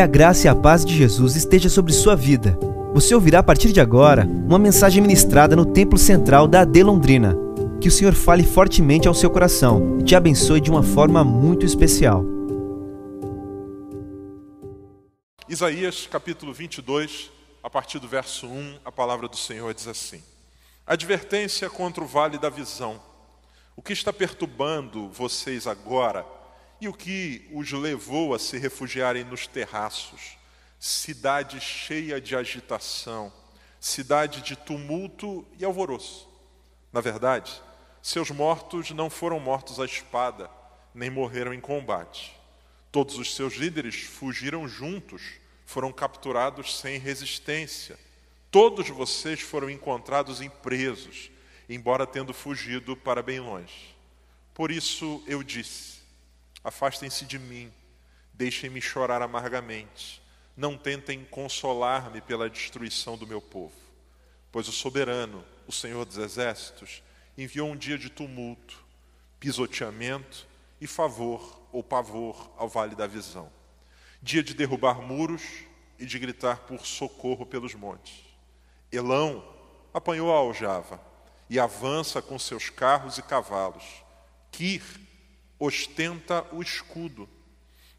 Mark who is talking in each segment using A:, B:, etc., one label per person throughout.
A: Que a graça e a paz de Jesus esteja sobre sua vida. Você ouvirá a partir de agora uma mensagem ministrada no Templo Central da AD Londrina. Que o Senhor fale fortemente ao seu coração e te abençoe de uma forma muito especial.
B: Isaías capítulo 22, a partir do verso 1, a palavra do Senhor diz assim: Advertência contra o vale da visão. O que está perturbando vocês agora e o que os levou a se refugiarem nos terraços? Cidade cheia de agitação, cidade de tumulto e alvoroço. Na verdade, seus mortos não foram mortos à espada, nem morreram em combate. Todos os seus líderes fugiram juntos, foram capturados sem resistência. Todos vocês foram encontrados em presos, embora tendo fugido para bem longe. Por isso eu disse: Afastem-se de mim, deixem-me chorar amargamente. Não tentem consolar-me pela destruição do meu povo. Pois o soberano, o Senhor dos exércitos, enviou um dia de tumulto, pisoteamento e favor ou pavor ao vale da visão. Dia de derrubar muros e de gritar por socorro pelos montes. Elão apanhou a aljava e avança com seus carros e cavalos. Kir ostenta o escudo.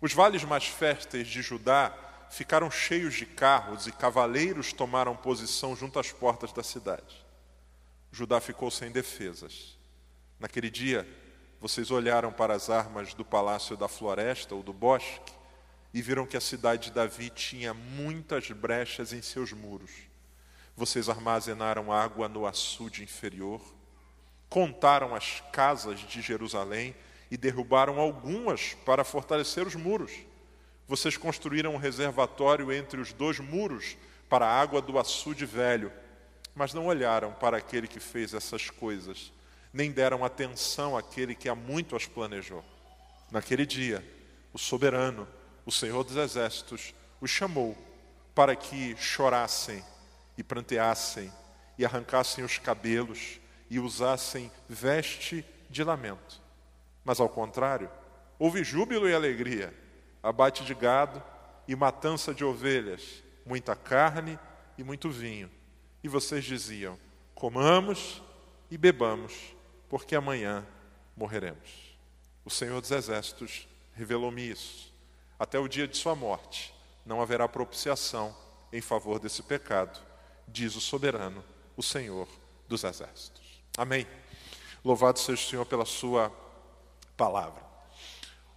B: Os vales mais férteis de Judá ficaram cheios de carros e cavaleiros tomaram posição junto às portas da cidade. Judá ficou sem defesas. Naquele dia, vocês olharam para as armas do palácio da floresta ou do bosque e viram que a cidade de Davi tinha muitas brechas em seus muros. Vocês armazenaram água no açude inferior, contaram as casas de Jerusalém e derrubaram algumas para fortalecer os muros. Vocês construíram um reservatório entre os dois muros para a água do açude velho, mas não olharam para aquele que fez essas coisas, nem deram atenção àquele que há muito as planejou. Naquele dia, o soberano, o Senhor dos exércitos, os chamou para que chorassem e pranteassem e arrancassem os cabelos e usassem veste de lamento. Mas ao contrário, houve júbilo e alegria, abate de gado e matança de ovelhas, muita carne e muito vinho. E vocês diziam: comamos e bebamos, porque amanhã morreremos. O Senhor dos Exércitos revelou-me isso. Até o dia de sua morte não haverá propiciação em favor desse pecado, diz o soberano, o Senhor dos Exércitos. Amém. Louvado seja o Senhor pela sua palavra.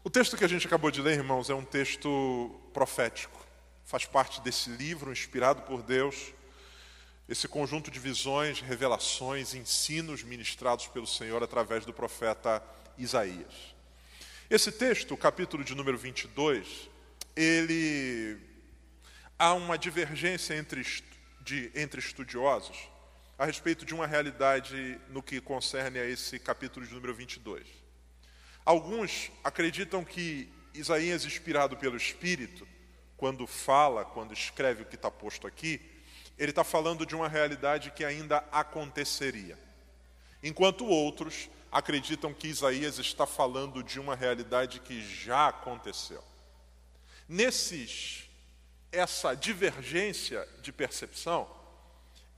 B: O texto que a gente acabou de ler, irmãos, é um texto profético. Faz parte desse livro inspirado por Deus, esse conjunto de visões, revelações, ensinos ministrados pelo Senhor através do profeta Isaías. Esse texto, o capítulo de número 22, ele há uma divergência entre, de, entre estudiosos a respeito de uma realidade no que concerne a esse capítulo de número 22. Alguns acreditam que Isaías, inspirado pelo Espírito, quando fala, quando escreve o que está posto aqui, ele está falando de uma realidade que ainda aconteceria. Enquanto outros acreditam que Isaías está falando de uma realidade que já aconteceu. Nesses, essa divergência de percepção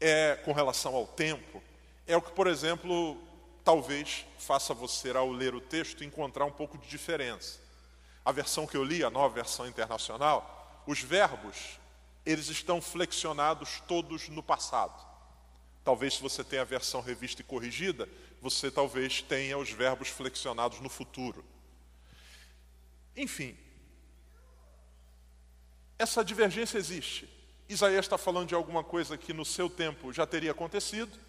B: é com relação ao tempo, é o que, por exemplo, talvez faça você, ao ler o texto, encontrar um pouco de diferença. A versão que eu li, a nova versão internacional, os verbos, eles estão flexionados todos no passado. Talvez se você tenha a versão revista e corrigida, você talvez tenha os verbos flexionados no futuro. Enfim, essa divergência existe. Isaías está falando de alguma coisa que no seu tempo já teria acontecido,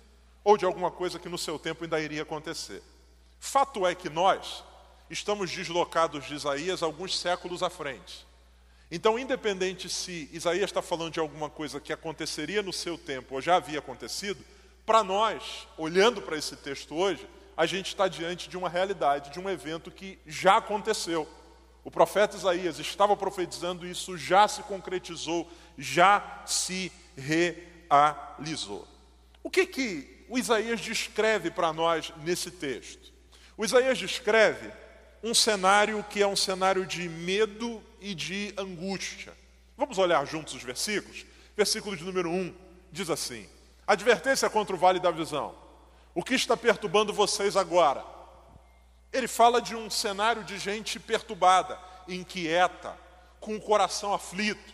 B: ou de alguma coisa que no seu tempo ainda iria acontecer. Fato é que nós estamos deslocados de Isaías alguns séculos à frente. Então, independente se Isaías está falando de alguma coisa que aconteceria no seu tempo ou já havia acontecido, para nós, olhando para esse texto hoje, a gente está diante de uma realidade, de um evento que já aconteceu. O profeta Isaías estava profetizando isso, já se concretizou, já se realizou. O que que o Isaías descreve para nós nesse texto? O Isaías descreve um cenário que é um cenário de medo e de angústia. Vamos olhar juntos os versículos? Versículo de número 1 diz assim: Advertência contra o vale da visão. O que está perturbando vocês agora? Ele fala de um cenário de gente perturbada, inquieta, com o coração aflito.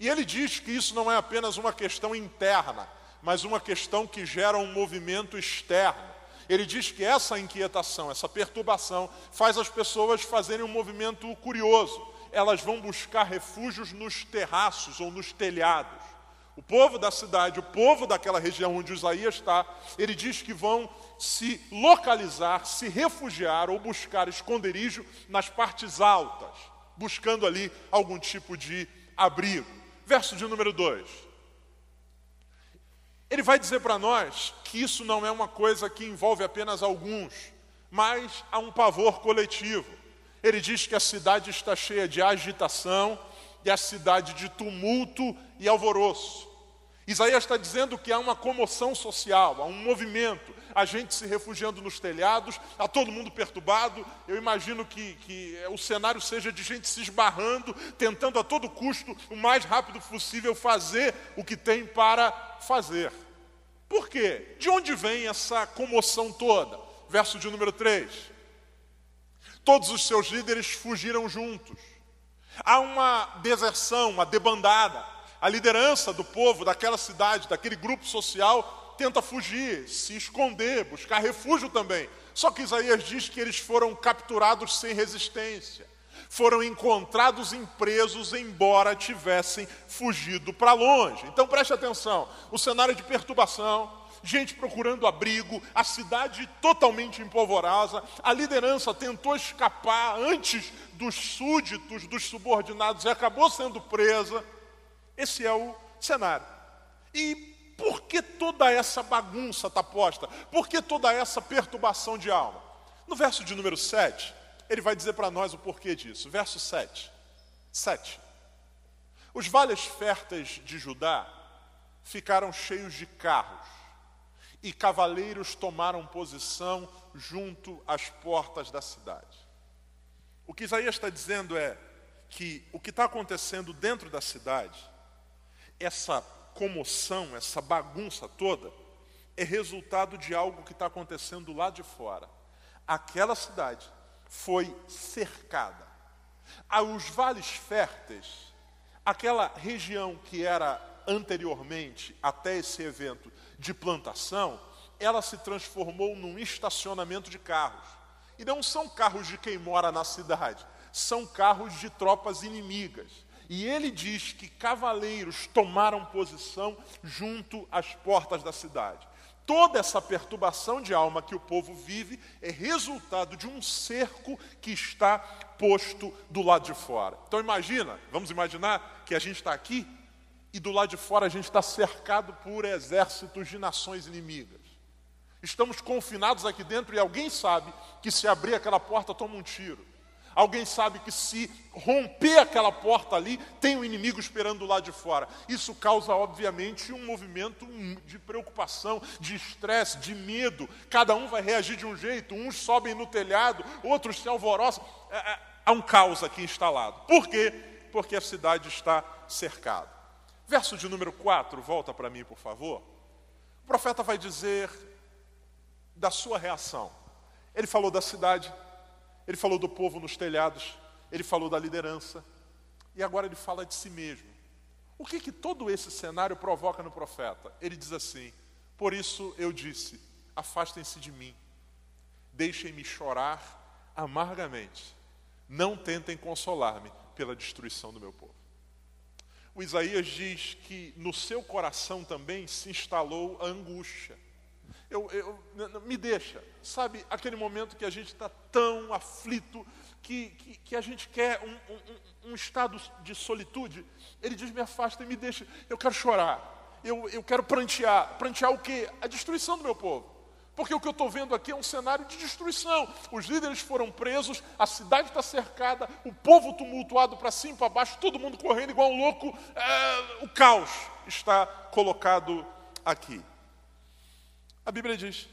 B: E ele diz que isso não é apenas uma questão interna, mas uma questão que gera um movimento externo. Ele diz que essa inquietação, essa perturbação, faz as pessoas fazerem um movimento curioso. Elas vão buscar refúgios nos terraços ou nos telhados. O povo da cidade, o povo daquela região onde Isaías está, ele diz que vão se localizar, se refugiar ou buscar esconderijo nas partes altas, buscando ali algum tipo de abrigo. Verso de número 2. Ele vai dizer para nós que isso não é uma coisa que envolve apenas alguns, mas há um pavor coletivo. Ele diz que a cidade está cheia de agitação e a cidade de tumulto e alvoroço. Isaías está dizendo que há uma comoção social, há um movimento, a gente se refugiando nos telhados, há todo mundo perturbado. Eu imagino que, que o cenário seja de gente se esbarrando, tentando a todo custo, o mais rápido possível, fazer o que tem para fazer. Por quê? De onde vem essa comoção toda? Verso de número 3. Todos os seus líderes fugiram juntos. Há uma deserção, uma debandada. A liderança do povo, daquela cidade, daquele grupo social, tenta fugir, se esconder, buscar refúgio também. Só que Isaías diz que eles foram capturados sem resistência. Foram encontrados impresos, embora tivessem fugido para longe. Então preste atenção: o cenário de perturbação, gente procurando abrigo, a cidade totalmente empolvorosa, a liderança tentou escapar antes dos súditos, dos subordinados e acabou sendo presa. Esse é o cenário. E por que toda essa bagunça está posta? Por que toda essa perturbação de alma? No verso de número 7, ele vai dizer para nós o porquê disso. Verso 7. 7. Os vales férteis de Judá ficaram cheios de carros, e cavaleiros tomaram posição junto às portas da cidade. O que Isaías está dizendo é que o que está acontecendo dentro da cidade essa comoção, essa bagunça toda, é resultado de algo que está acontecendo lá de fora. Aquela cidade foi cercada. Aos vales férteis, aquela região que era anteriormente, até esse evento de plantação, ela se transformou num estacionamento de carros. E não são carros de quem mora na cidade, são carros de tropas inimigas. E ele diz que cavaleiros tomaram posição junto às portas da cidade. Toda essa perturbação de alma que o povo vive é resultado de um cerco que está posto do lado de fora. Então imagina, vamos imaginar que a gente está aqui e do lado de fora a gente está cercado por exércitos de nações inimigas. Estamos confinados aqui dentro e alguém sabe que se abrir aquela porta toma um tiro. Alguém sabe que se romper aquela porta ali, tem um inimigo esperando lá de fora. Isso causa, obviamente, um movimento de preocupação, de estresse, de medo. Cada um vai reagir de um jeito. Uns sobem no telhado, outros se alvoroçam. É, é, há um caos aqui instalado. Por quê? Porque a cidade está cercada. Verso de número 4, volta para mim, por favor. O profeta vai dizer da sua reação. Ele falou da cidade ele falou do povo nos telhados, ele falou da liderança, e agora ele fala de si mesmo. O que, que todo esse cenário provoca no profeta? Ele diz assim: Por isso eu disse: afastem-se de mim, deixem-me chorar amargamente, não tentem consolar-me pela destruição do meu povo. O Isaías diz que no seu coração também se instalou a angústia eu, eu, me deixa, sabe, aquele momento que a gente está tão aflito, que, que, que, a gente quer um, um, um, estado de solitude. Ele diz: me afasta e me deixa, eu quero chorar, eu, eu quero prantear. Prantear o quê? A destruição do meu povo. Porque o que eu estou vendo aqui é um cenário de destruição. Os líderes foram presos, a cidade está cercada, o povo tumultuado para cima e para baixo, todo mundo correndo igual um louco. É, o caos está colocado aqui. A Bíblia diz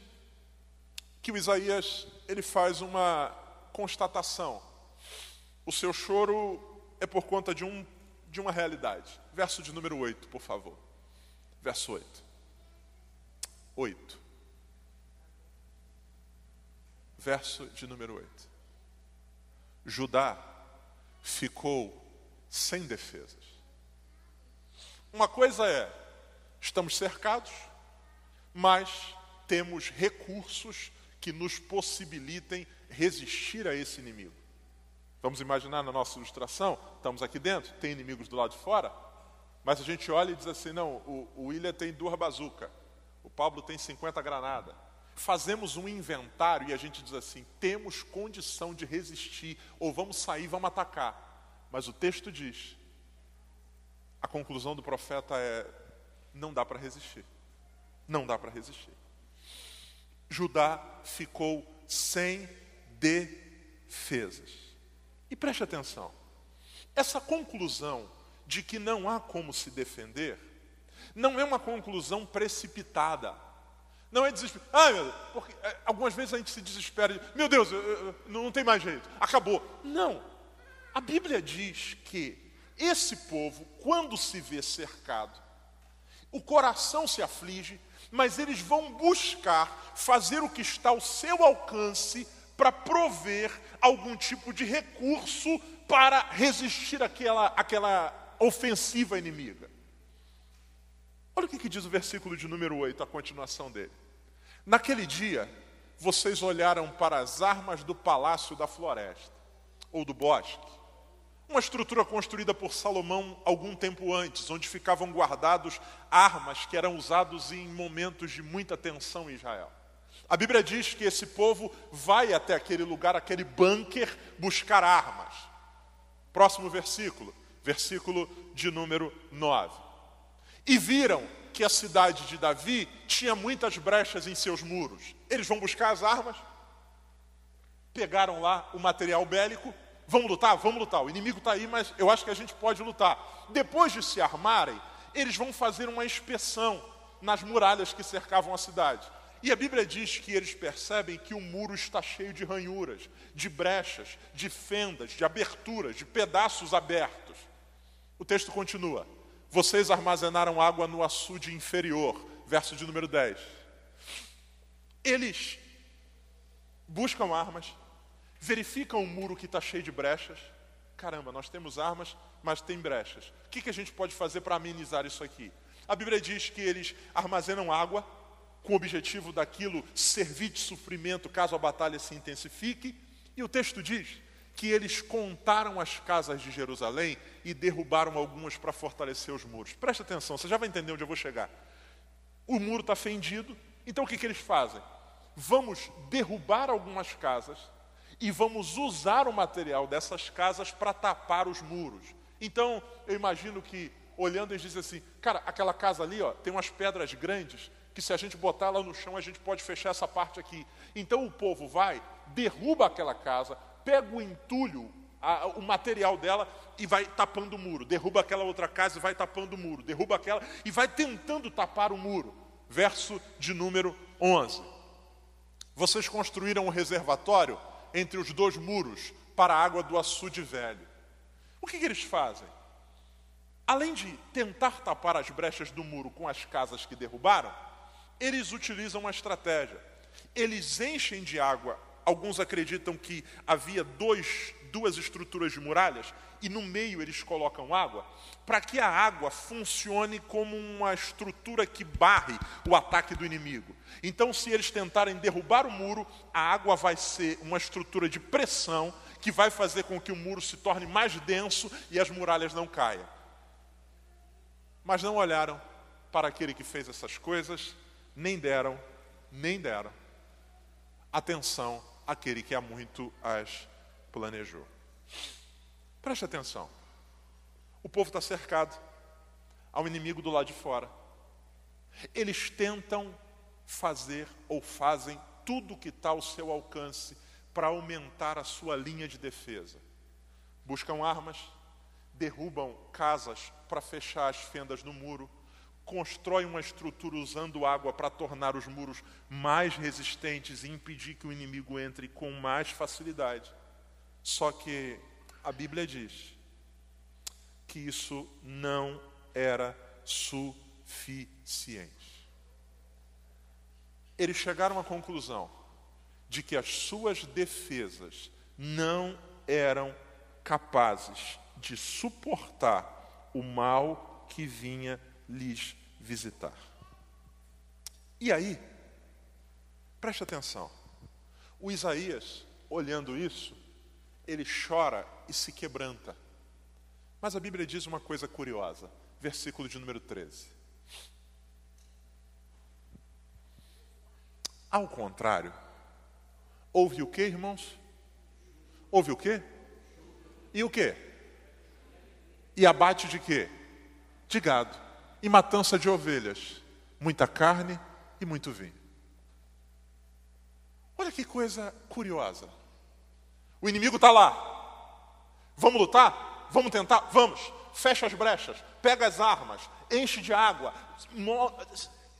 B: que o Isaías ele faz uma constatação. O seu choro é por conta de um de uma realidade. Verso de número 8, por favor. Verso 8. 8. Verso de número 8. Judá ficou sem defesas. Uma coisa é, estamos cercados, mas temos recursos que nos possibilitem resistir a esse inimigo. Vamos imaginar na nossa ilustração, estamos aqui dentro, tem inimigos do lado de fora, mas a gente olha e diz assim: não, o, o William tem duas bazuca, o Pablo tem 50 granadas. Fazemos um inventário e a gente diz assim: temos condição de resistir, ou vamos sair, vamos atacar. Mas o texto diz: a conclusão do profeta é: não dá para resistir. Não dá para resistir. Judá ficou sem defesas. E preste atenção: essa conclusão de que não há como se defender não é uma conclusão precipitada. Não é desespero. Ah, porque é, algumas vezes a gente se desespera. Meu Deus, eu, eu, não tem mais jeito. Acabou. Não. A Bíblia diz que esse povo, quando se vê cercado, o coração se aflige, mas eles vão buscar fazer o que está ao seu alcance para prover algum tipo de recurso para resistir àquela, àquela ofensiva inimiga. Olha o que, que diz o versículo de número 8, a continuação dele. Naquele dia, vocês olharam para as armas do palácio da floresta, ou do bosque, uma estrutura construída por Salomão algum tempo antes, onde ficavam guardados armas que eram usados em momentos de muita tensão em Israel. A Bíblia diz que esse povo vai até aquele lugar, aquele bunker, buscar armas. Próximo versículo, versículo de número 9. E viram que a cidade de Davi tinha muitas brechas em seus muros. Eles vão buscar as armas, pegaram lá o material bélico Vamos lutar? Vamos lutar. O inimigo está aí, mas eu acho que a gente pode lutar. Depois de se armarem, eles vão fazer uma inspeção nas muralhas que cercavam a cidade. E a Bíblia diz que eles percebem que o muro está cheio de ranhuras, de brechas, de fendas, de aberturas, de pedaços abertos. O texto continua: Vocês armazenaram água no açude inferior, verso de número 10. Eles buscam armas, verificam o muro que está cheio de brechas. Caramba, nós temos armas, mas tem brechas. O que, que a gente pode fazer para amenizar isso aqui? A Bíblia diz que eles armazenam água com o objetivo daquilo servir de sofrimento caso a batalha se intensifique. E o texto diz que eles contaram as casas de Jerusalém e derrubaram algumas para fortalecer os muros. Preste atenção, você já vai entender onde eu vou chegar. O muro está fendido, então o que, que eles fazem? Vamos derrubar algumas casas e vamos usar o material dessas casas para tapar os muros. Então, eu imagino que, olhando, eles dizem assim: cara, aquela casa ali ó, tem umas pedras grandes que, se a gente botar lá no chão, a gente pode fechar essa parte aqui. Então, o povo vai, derruba aquela casa, pega o entulho, a, o material dela e vai tapando o muro. Derruba aquela outra casa e vai tapando o muro. Derruba aquela e vai tentando tapar o muro. Verso de número 11. Vocês construíram um reservatório entre os dois muros para a água do açude velho. O que, que eles fazem? Além de tentar tapar as brechas do muro com as casas que derrubaram, eles utilizam uma estratégia. Eles enchem de água. Alguns acreditam que havia dois, duas estruturas de muralhas e no meio eles colocam água, para que a água funcione como uma estrutura que barre o ataque do inimigo. Então, se eles tentarem derrubar o muro, a água vai ser uma estrutura de pressão que vai fazer com que o muro se torne mais denso e as muralhas não caiam. Mas não olharam para aquele que fez essas coisas, nem deram, nem deram atenção àquele que há muito as planejou. Preste atenção. O povo está cercado. Há um inimigo do lado de fora. Eles tentam fazer ou fazem tudo o que está ao seu alcance para aumentar a sua linha de defesa. Buscam armas, derrubam casas para fechar as fendas no muro, constroem uma estrutura usando água para tornar os muros mais resistentes e impedir que o inimigo entre com mais facilidade. Só que a Bíblia diz que isso não era suficiente. Eles chegaram à conclusão de que as suas defesas não eram capazes de suportar o mal que vinha lhes visitar. E aí, preste atenção, o Isaías, olhando isso, ele chora e se quebranta. Mas a Bíblia diz uma coisa curiosa, versículo de número 13. Ao contrário, houve o que, irmãos? Houve o que? E o que? E abate de quê? De gado. E matança de ovelhas. Muita carne e muito vinho. Olha que coisa curiosa. O inimigo está lá. Vamos lutar? Vamos tentar? Vamos. Fecha as brechas, pega as armas, enche de água,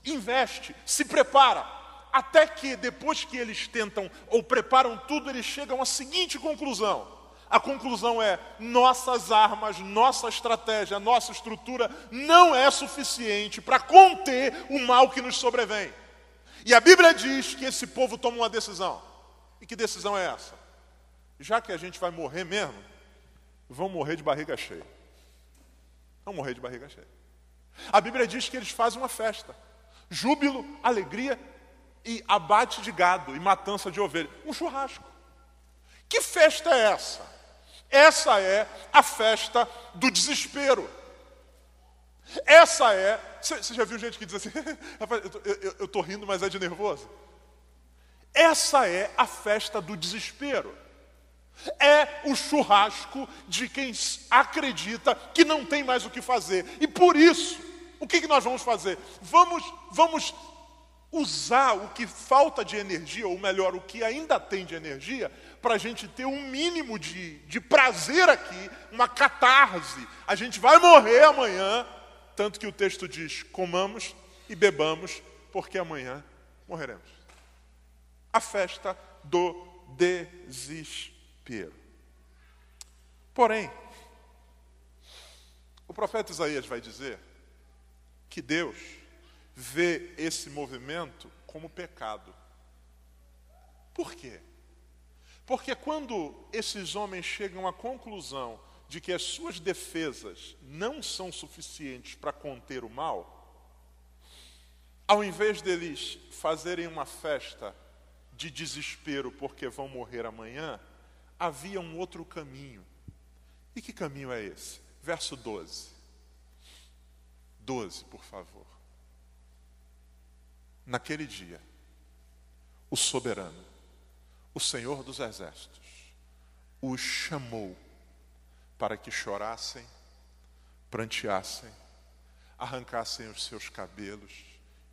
B: investe, se prepara. Até que depois que eles tentam ou preparam tudo, eles chegam à seguinte conclusão: a conclusão é: nossas armas, nossa estratégia, nossa estrutura não é suficiente para conter o mal que nos sobrevém. E a Bíblia diz que esse povo toma uma decisão. E que decisão é essa? Já que a gente vai morrer mesmo, vão morrer de barriga cheia. Vão morrer de barriga cheia. A Bíblia diz que eles fazem uma festa. Júbilo, alegria e abate de gado e matança de ovelha. Um churrasco. Que festa é essa? Essa é a festa do desespero. Essa é. Você já viu gente que diz assim, eu estou rindo, mas é de nervoso? Essa é a festa do desespero. É o churrasco de quem acredita que não tem mais o que fazer. E por isso, o que, nós vamos fazer? Vamos, vamos usar o que falta de energia, ou melhor, o que ainda tem de energia, para a gente ter um mínimo de, de prazer aqui, uma catarse. A gente vai morrer amanhã, tanto que o texto diz: comamos e bebamos, porque amanhã morreremos. A festa do desespero. Porém, o profeta Isaías vai dizer que Deus vê esse movimento como pecado. Por quê? Porque quando esses homens chegam à conclusão de que as suas defesas não são suficientes para conter o mal, ao invés deles fazerem uma festa de desespero porque vão morrer amanhã, havia um outro caminho. E que caminho é esse? Verso 12. 12, por favor. Naquele dia, o soberano, o Senhor dos exércitos, os chamou para que chorassem, pranteassem, arrancassem os seus cabelos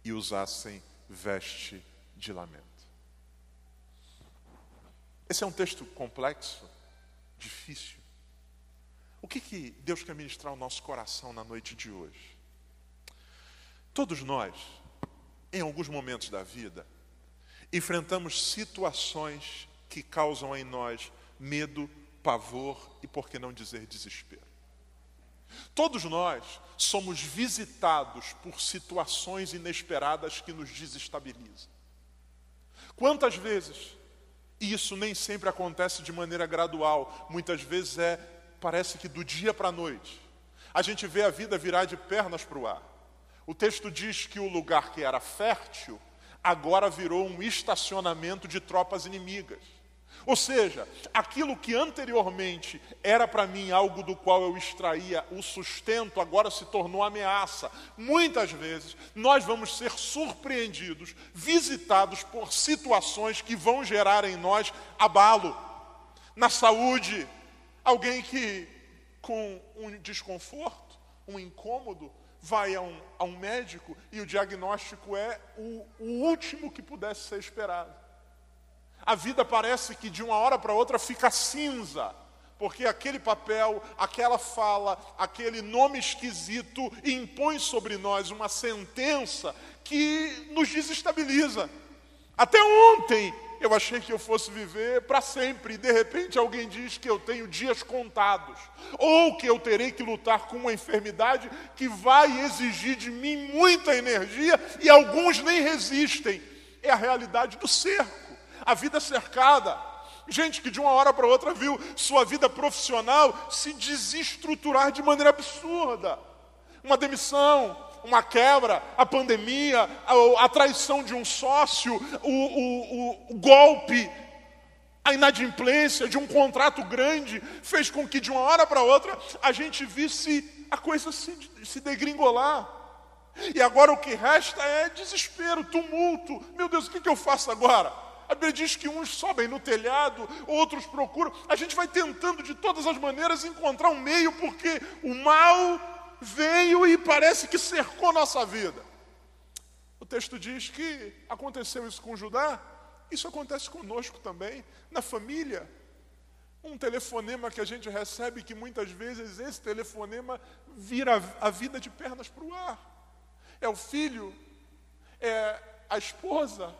B: e usassem veste de lamento. Esse é um texto complexo, difícil. O que, que Deus quer ministrar ao nosso coração na noite de hoje? Todos nós, em alguns momentos da vida, enfrentamos situações que causam em nós medo, pavor e, por que não dizer, desespero. Todos nós somos visitados por situações inesperadas que nos desestabilizam. Quantas vezes, e isso nem sempre acontece de maneira gradual, muitas vezes é, parece que do dia para a noite, a gente vê a vida virar de pernas para o ar. O texto diz que o lugar que era fértil agora virou um estacionamento de tropas inimigas. Ou seja, aquilo que anteriormente era para mim algo do qual eu extraía o sustento, agora se tornou ameaça. Muitas vezes nós vamos ser surpreendidos, visitados por situações que vão gerar em nós abalo. Na saúde, alguém que com um desconforto, um incômodo, vai a um, a um médico e o diagnóstico é o, o último que pudesse ser esperado. A vida parece que de uma hora para outra fica cinza, porque aquele papel, aquela fala, aquele nome esquisito impõe sobre nós uma sentença que nos desestabiliza. Até ontem eu achei que eu fosse viver para sempre, e de repente alguém diz que eu tenho dias contados, ou que eu terei que lutar com uma enfermidade que vai exigir de mim muita energia e alguns nem resistem. É a realidade do cerco, a vida cercada. Gente que de uma hora para outra viu sua vida profissional se desestruturar de maneira absurda. Uma demissão, uma quebra, a pandemia, a, a traição de um sócio, o, o, o, o golpe, a inadimplência de um contrato grande fez com que de uma hora para outra a gente visse a coisa se, se degringolar. E agora o que resta é desespero, tumulto. Meu Deus, o que, que eu faço agora? A Bíblia diz que uns sobem no telhado, outros procuram. A gente vai tentando de todas as maneiras encontrar um meio, porque o mal veio e parece que cercou nossa vida. O texto diz que aconteceu isso com Judá, isso acontece conosco também, na família. Um telefonema que a gente recebe, que muitas vezes esse telefonema vira a vida de pernas para o ar. É o filho, é a esposa,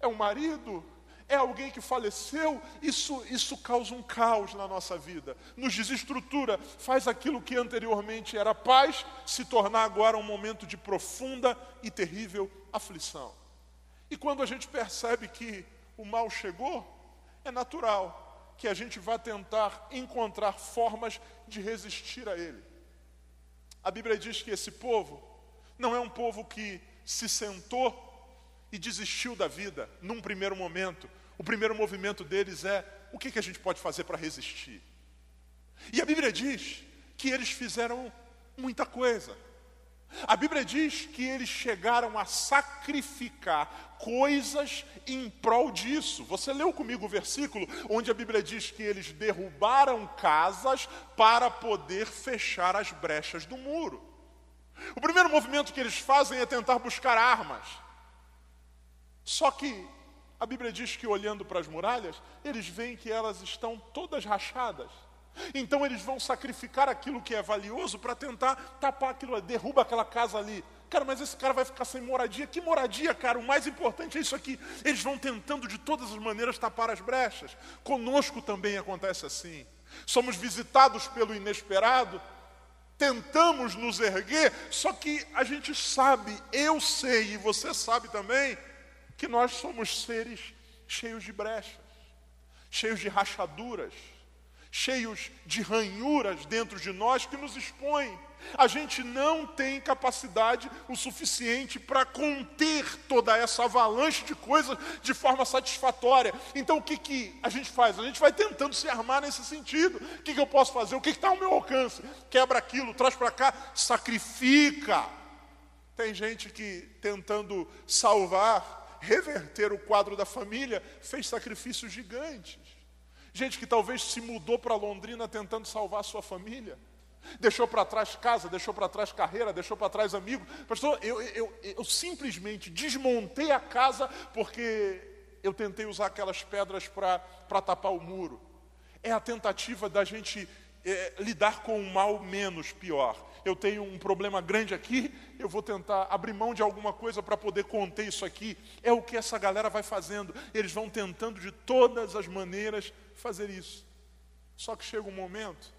B: é o marido, é alguém que faleceu, isso, isso causa um caos na nossa vida, nos desestrutura, faz aquilo que anteriormente era paz se tornar agora um momento de profunda e terrível aflição. E quando a gente percebe que o mal chegou, é natural que a gente vá tentar encontrar formas de resistir a ele. A Bíblia diz que esse povo não é um povo que se sentou e desistiu da vida num primeiro momento. O primeiro movimento deles é: o que, que a gente pode fazer para resistir? E a Bíblia diz que eles fizeram muita coisa. A Bíblia diz que eles chegaram a sacrificar coisas em prol disso. Você leu comigo o versículo onde a Bíblia diz que eles derrubaram casas para poder fechar as brechas do muro. O primeiro movimento que eles fazem é tentar buscar armas. Só que a Bíblia diz que olhando para as muralhas, eles veem que elas estão todas rachadas. Então eles vão sacrificar aquilo que é valioso para tentar tapar aquilo, derruba aquela casa ali. Cara, mas esse cara vai ficar sem moradia. Que moradia, cara? O mais importante é isso aqui. Eles vão tentando de todas as maneiras tapar as brechas. Conosco também acontece assim. Somos visitados pelo inesperado, tentamos nos erguer, só que a gente sabe, eu sei e você sabe também, que nós somos seres cheios de brechas, cheios de rachaduras, cheios de ranhuras dentro de nós que nos expõem. A gente não tem capacidade o suficiente para conter toda essa avalanche de coisas de forma satisfatória. Então o que, que a gente faz? A gente vai tentando se armar nesse sentido. O que, que eu posso fazer? O que está ao meu alcance? Quebra aquilo, traz para cá, sacrifica. Tem gente que tentando salvar reverter o quadro da família, fez sacrifícios gigantes. Gente que talvez se mudou para Londrina tentando salvar a sua família. Deixou para trás casa, deixou para trás carreira, deixou para trás amigo. Pastor, eu, eu, eu simplesmente desmontei a casa porque eu tentei usar aquelas pedras para tapar o muro. É a tentativa da gente é, lidar com um mal menos pior eu tenho um problema grande aqui, eu vou tentar abrir mão de alguma coisa para poder conter isso aqui. É o que essa galera vai fazendo. Eles vão tentando de todas as maneiras fazer isso. Só que chega um momento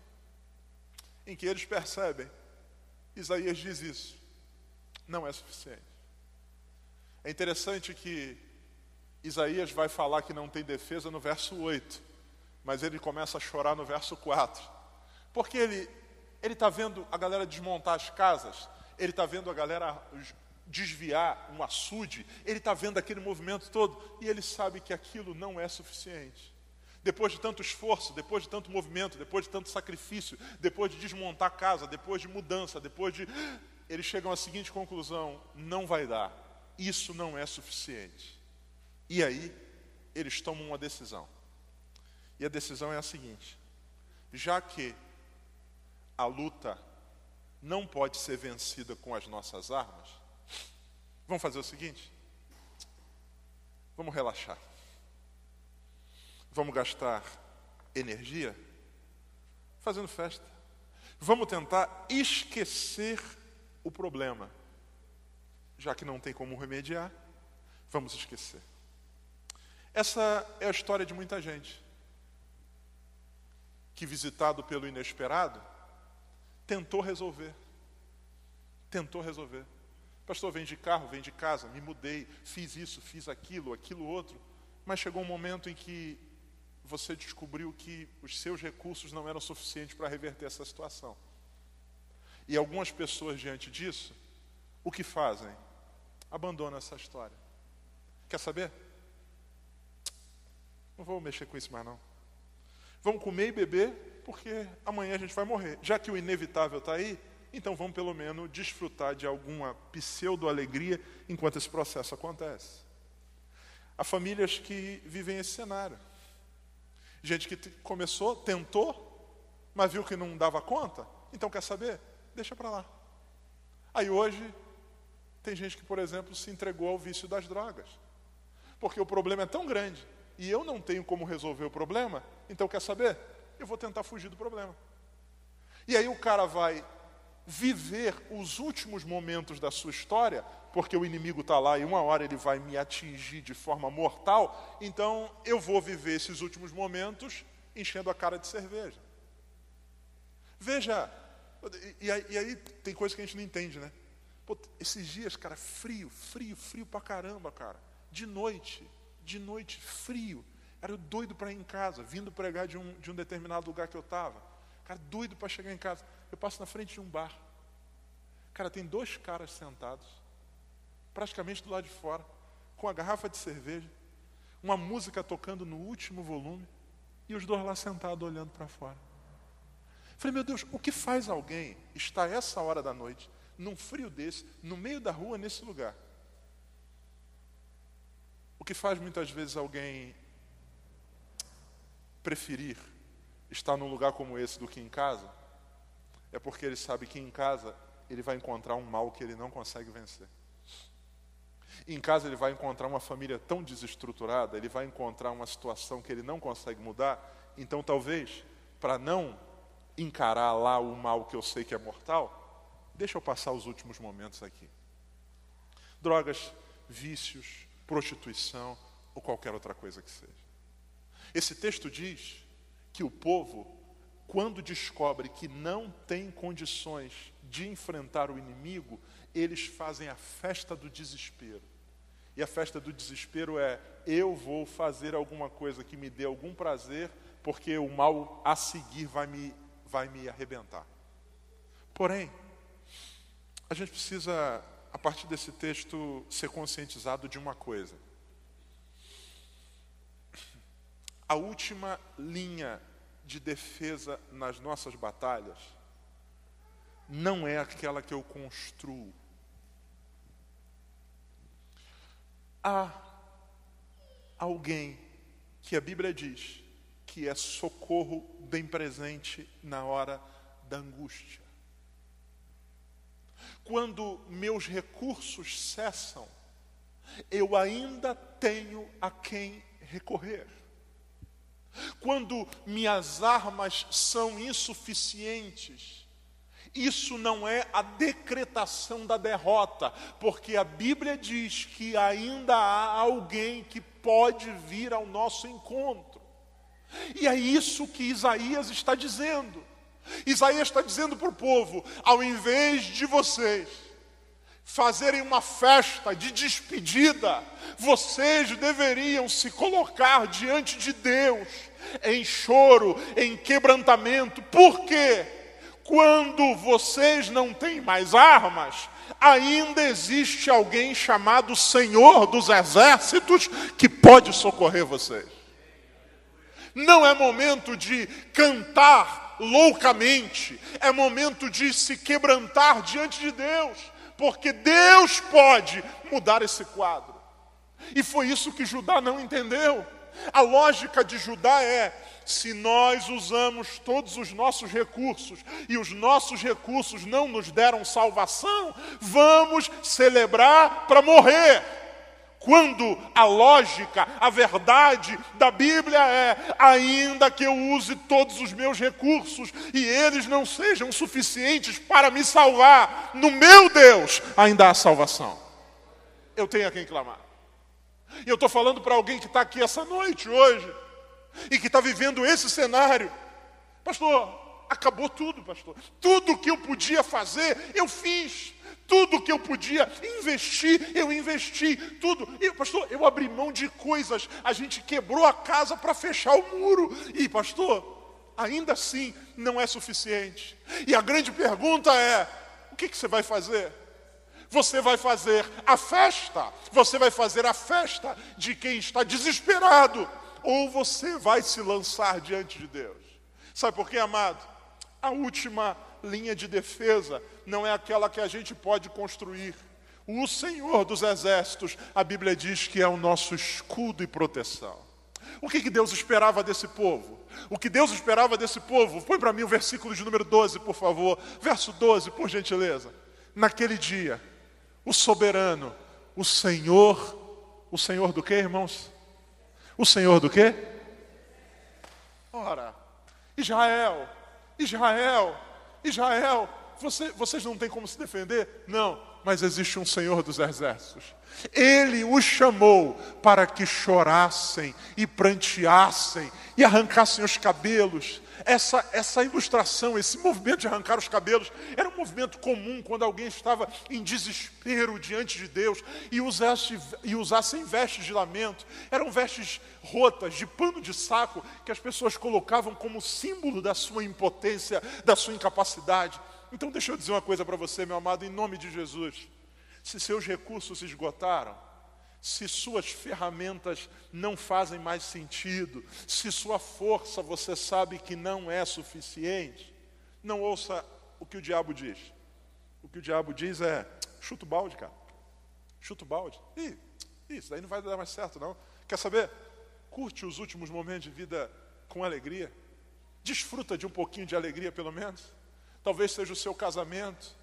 B: em que eles percebem, Isaías diz isso, não é suficiente. É interessante que Isaías vai falar que não tem defesa no verso 8, mas ele começa a chorar no verso 4, porque ele ele está vendo a galera desmontar as casas, ele está vendo a galera desviar um açude, ele está vendo aquele movimento todo e ele sabe que aquilo não é suficiente. Depois de tanto esforço, depois de tanto movimento, depois de tanto sacrifício, depois de desmontar a casa, depois de mudança, depois de. Eles chegam à seguinte conclusão: não vai dar, isso não é suficiente. E aí, eles tomam uma decisão. E a decisão é a seguinte: já que a luta não pode ser vencida com as nossas armas, vamos fazer o seguinte: vamos relaxar, vamos gastar energia fazendo festa, vamos tentar esquecer o problema, já que não tem como remediar, vamos esquecer. Essa é a história de muita gente que, visitado pelo inesperado, tentou resolver. Tentou resolver. Pastor, vem de carro, vem de casa, me mudei, fiz isso, fiz aquilo, aquilo outro. Mas chegou um momento em que você descobriu que os seus recursos não eram suficientes para reverter essa situação. E algumas pessoas, diante disso, o que fazem? Abandonam essa história. Quer saber? Não vou mexer com isso mais não. Vamos comer e beber, porque amanhã a gente vai morrer. Já que o inevitável está aí, então vamos pelo menos desfrutar de alguma pseudo-alegria enquanto esse processo acontece. Há famílias que vivem esse cenário. Gente que começou, tentou, mas viu que não dava conta, então quer saber? Deixa para lá. Aí hoje, tem gente que, por exemplo, se entregou ao vício das drogas. Porque o problema é tão grande e eu não tenho como resolver o problema, então quer saber? Eu vou tentar fugir do problema. E aí o cara vai viver os últimos momentos da sua história, porque o inimigo está lá e uma hora ele vai me atingir de forma mortal, então eu vou viver esses últimos momentos enchendo a cara de cerveja. Veja, e aí, e aí tem coisa que a gente não entende, né? Pô, esses dias, cara, frio, frio, frio pra caramba, cara. De noite, de noite, frio. Era doido para ir em casa, vindo pregar de um, de um determinado lugar que eu estava. Cara, doido para chegar em casa. Eu passo na frente de um bar. Cara, tem dois caras sentados, praticamente do lado de fora, com a garrafa de cerveja, uma música tocando no último volume, e os dois lá sentados olhando para fora. Falei, meu Deus, o que faz alguém estar essa hora da noite, num frio desse, no meio da rua, nesse lugar? O que faz muitas vezes alguém preferir estar num lugar como esse do que em casa é porque ele sabe que em casa ele vai encontrar um mal que ele não consegue vencer. Em casa ele vai encontrar uma família tão desestruturada, ele vai encontrar uma situação que ele não consegue mudar, então talvez, para não encarar lá o mal que eu sei que é mortal, deixa eu passar os últimos momentos aqui. Drogas, vícios, prostituição ou qualquer outra coisa que seja. Esse texto diz que o povo, quando descobre que não tem condições de enfrentar o inimigo, eles fazem a festa do desespero. E a festa do desespero é: eu vou fazer alguma coisa que me dê algum prazer, porque o mal a seguir vai me, vai me arrebentar. Porém, a gente precisa a partir desse texto, ser conscientizado de uma coisa. A última linha de defesa nas nossas batalhas não é aquela que eu construo. Há alguém que a Bíblia diz que é socorro bem presente na hora da angústia quando meus recursos cessam, eu ainda tenho a quem recorrer. Quando minhas armas são insuficientes, isso não é a decretação da derrota, porque a Bíblia diz que ainda há alguém que pode vir ao nosso encontro. E é isso que Isaías está dizendo. Isaías está dizendo para o povo: ao invés de vocês fazerem uma festa de despedida, vocês deveriam se colocar diante de Deus em choro, em quebrantamento. Por quê? Quando vocês não têm mais armas, ainda existe alguém chamado Senhor dos Exércitos que pode socorrer vocês. Não é momento de cantar loucamente, é momento de se quebrantar diante de Deus, porque Deus pode mudar esse quadro. E foi isso que Judá não entendeu. A lógica de Judá é: se nós usamos todos os nossos recursos e os nossos recursos não nos deram salvação, vamos celebrar para morrer. Quando a lógica, a verdade da Bíblia é: ainda que eu use todos os meus recursos e eles não sejam suficientes para me salvar, no meu Deus ainda há salvação. Eu tenho a quem clamar. E eu estou falando para alguém que está aqui essa noite, hoje, e que está vivendo esse cenário. Pastor, acabou tudo, pastor. Tudo que eu podia fazer, eu fiz. Tudo que eu podia investir, eu investi. Tudo. E, pastor, eu abri mão de coisas. A gente quebrou a casa para fechar o muro. E, pastor, ainda assim não é suficiente. E a grande pergunta é: o que, que você vai fazer? Você vai fazer a festa, você vai fazer a festa de quem está desesperado, ou você vai se lançar diante de Deus. Sabe por quê, amado? A última linha de defesa não é aquela que a gente pode construir. O Senhor dos Exércitos, a Bíblia diz que é o nosso escudo e proteção. O que, que Deus esperava desse povo? O que Deus esperava desse povo? Põe para mim o versículo de número 12, por favor. Verso 12, por gentileza. Naquele dia, o soberano, o Senhor, o Senhor do que, irmãos? O Senhor do que? Ora, Israel, Israel, Israel, você, vocês não têm como se defender? Não, mas existe um Senhor dos exércitos. Ele os chamou para que chorassem e pranteassem e arrancassem os cabelos. Essa, essa ilustração, esse movimento de arrancar os cabelos, era um movimento comum quando alguém estava em desespero diante de Deus e usasse, e usassem vestes de lamento. Eram vestes rotas, de pano de saco, que as pessoas colocavam como símbolo da sua impotência, da sua incapacidade. Então, deixa eu dizer uma coisa para você, meu amado, em nome de Jesus. Se seus recursos se esgotaram, se suas ferramentas não fazem mais sentido, se sua força você sabe que não é suficiente, não ouça o que o diabo diz. O que o diabo diz é: chuta o balde, cara. Chuta o balde. Ih, isso daí não vai dar mais certo, não. Quer saber? Curte os últimos momentos de vida com alegria. Desfruta de um pouquinho de alegria, pelo menos. Talvez seja o seu casamento,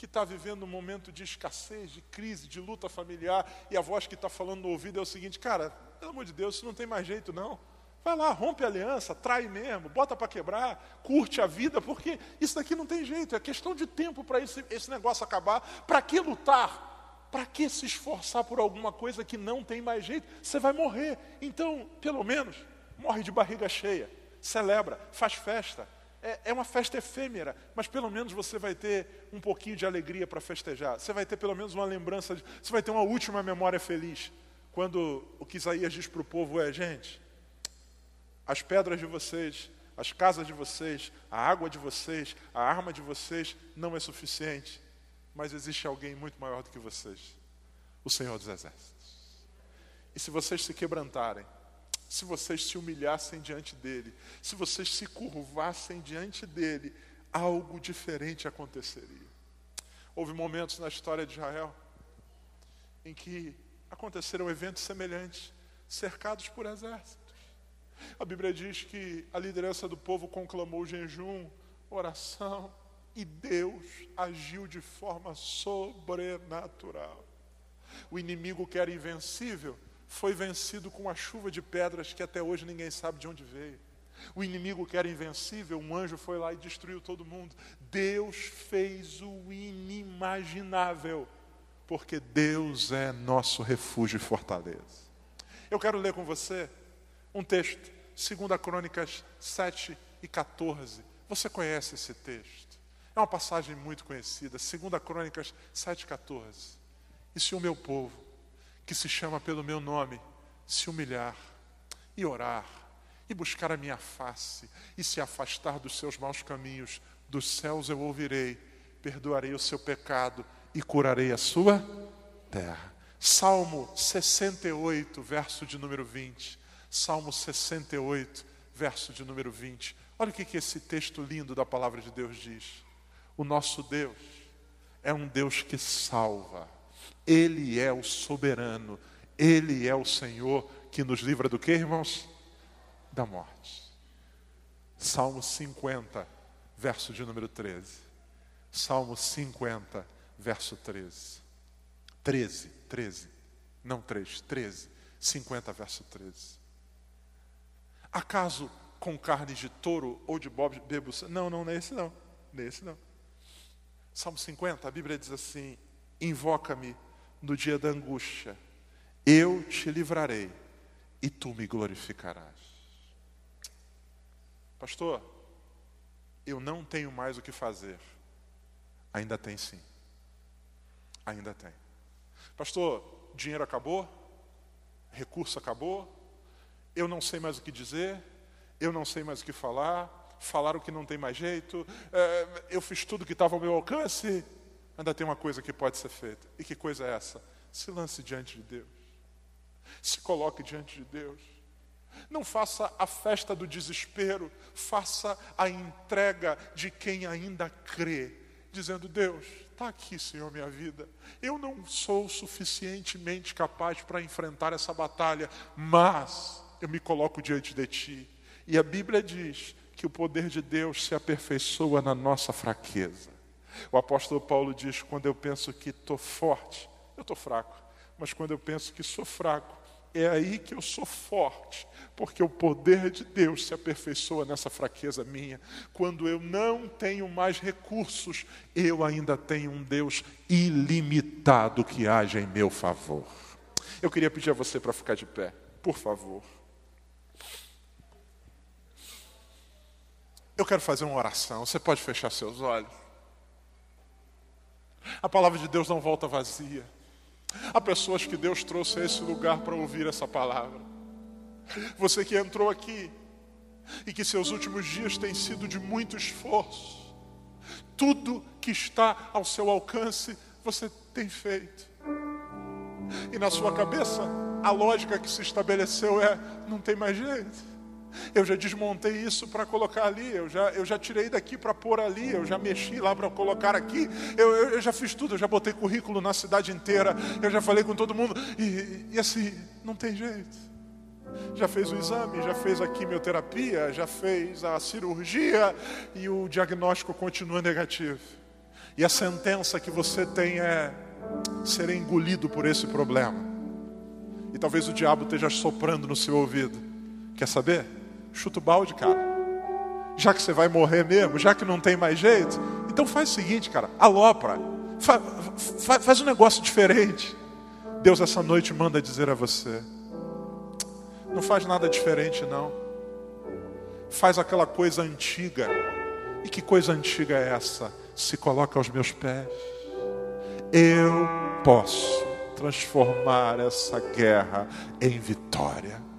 B: que está vivendo um momento de escassez, de crise, de luta familiar, e a voz que está falando no ouvido é o seguinte: cara, pelo amor de Deus, isso não tem mais jeito não. Vai lá, rompe a aliança, trai mesmo, bota para quebrar, curte a vida, porque isso daqui não tem jeito, é questão de tempo para esse, esse negócio acabar. Para que lutar? Para que se esforçar por alguma coisa que não tem mais jeito? Você vai morrer. Então, pelo menos, morre de barriga cheia, celebra, faz festa, é, é uma festa efêmera, mas pelo menos você vai ter um pouquinho de alegria para festejar. Você vai ter pelo menos uma lembrança, de, você vai ter uma última memória feliz. Quando o que Isaías diz para o povo é: gente, as pedras de vocês, as casas de vocês, a água de vocês, a arma de vocês não é suficiente, mas existe alguém muito maior do que vocês o Senhor dos Exércitos. E se vocês se quebrantarem, se vocês se humilhassem diante dele, se vocês se curvassem diante dele, algo diferente aconteceria. Houve momentos na história de Israel em que aconteceram eventos semelhantes, cercados por exércitos. A Bíblia diz que a liderança do povo conclamou jejum, oração, e Deus agiu de forma sobrenatural. O inimigo que era invencível foi vencido com uma chuva de pedras que até hoje ninguém sabe de onde veio. O inimigo que era invencível, um anjo foi lá e destruiu todo mundo. Deus fez o inimaginável, porque Deus é nosso refúgio e fortaleza. Eu quero ler com você um texto, 2 Crônicas 7 e 14. Você conhece esse texto? É uma passagem muito conhecida, 2 Crônicas 7 e 14. E se o meu povo, que se chama pelo meu nome, se humilhar e orar e buscar a minha face e se afastar dos seus maus caminhos, dos céus eu ouvirei, perdoarei o seu pecado e curarei a sua terra. Salmo 68, verso de número 20. Salmo 68, verso de número 20. Olha o que, que esse texto lindo da palavra de Deus diz. O nosso Deus é um Deus que salva. Ele é o soberano, Ele é o Senhor que nos livra do que, irmãos? Da morte. Salmo 50, verso de número 13. Salmo 50, verso 13. 13, 13. Não 3, 13. 50, verso 13. Acaso com carne de touro ou de bebo? Não, não, não é esse não. Nesse não. Salmo 50, a Bíblia diz assim: Invoca-me no dia da angústia, eu te livrarei e tu me glorificarás. Pastor, eu não tenho mais o que fazer. Ainda tem sim. Ainda tem. Pastor, dinheiro acabou? Recurso acabou? Eu não sei mais o que dizer? Eu não sei mais o que falar? Falaram que não tem mais jeito? É, eu fiz tudo que estava ao meu alcance? Ainda tem uma coisa que pode ser feita. E que coisa é essa? Se lance diante de Deus. Se coloque diante de Deus. Não faça a festa do desespero, faça a entrega de quem ainda crê, dizendo: Deus, está aqui, Senhor, minha vida. Eu não sou suficientemente capaz para enfrentar essa batalha, mas eu me coloco diante de Ti. E a Bíblia diz que o poder de Deus se aperfeiçoa na nossa fraqueza. O apóstolo Paulo diz: quando eu penso que estou forte, eu estou fraco. Mas quando eu penso que sou fraco, é aí que eu sou forte, porque o poder de Deus se aperfeiçoa nessa fraqueza minha. Quando eu não tenho mais recursos, eu ainda tenho um Deus ilimitado que age em meu favor. Eu queria pedir a você para ficar de pé, por favor. Eu quero fazer uma oração. Você pode fechar seus olhos. A palavra de Deus não volta vazia. Há pessoas que Deus trouxe a esse lugar para ouvir essa palavra. Você que entrou aqui e que seus últimos dias têm sido de muito esforço, tudo que está ao seu alcance você tem feito. E na sua cabeça, a lógica que se estabeleceu é: não tem mais jeito. Eu já desmontei isso para colocar ali, eu já, eu já tirei daqui para pôr ali, eu já mexi lá para colocar aqui, eu, eu, eu, já fiz tudo, eu já botei currículo na cidade inteira, eu já falei com todo mundo, e, e assim, não tem jeito. Já fez o exame, já fez a quimioterapia, já fez a cirurgia e o diagnóstico continua negativo. E a sentença que você tem é ser engolido por esse problema. E talvez o diabo esteja soprando no seu ouvido. Quer saber? Chuta o balde, cara. Já que você vai morrer mesmo, já que não tem mais jeito, então faz o seguinte, cara, alopra. Fa, fa, faz um negócio diferente. Deus essa noite manda dizer a você: não faz nada diferente, não. Faz aquela coisa antiga. E que coisa antiga é essa? Se coloca aos meus pés. Eu posso transformar essa guerra em vitória.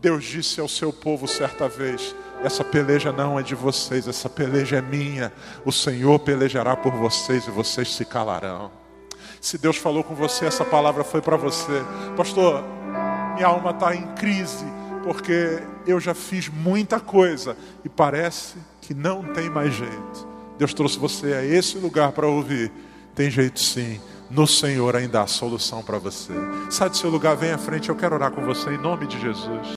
B: Deus disse ao seu povo certa vez: essa peleja não é de vocês, essa peleja é minha. O Senhor pelejará por vocês e vocês se calarão. Se Deus falou com você, essa palavra foi para você, pastor. Minha alma está em crise porque eu já fiz muita coisa e parece que não tem mais jeito. Deus trouxe você a esse lugar para ouvir. Tem jeito sim. No Senhor ainda há solução para você. Sai do seu lugar, vem à frente. Eu quero orar com você em nome de Jesus.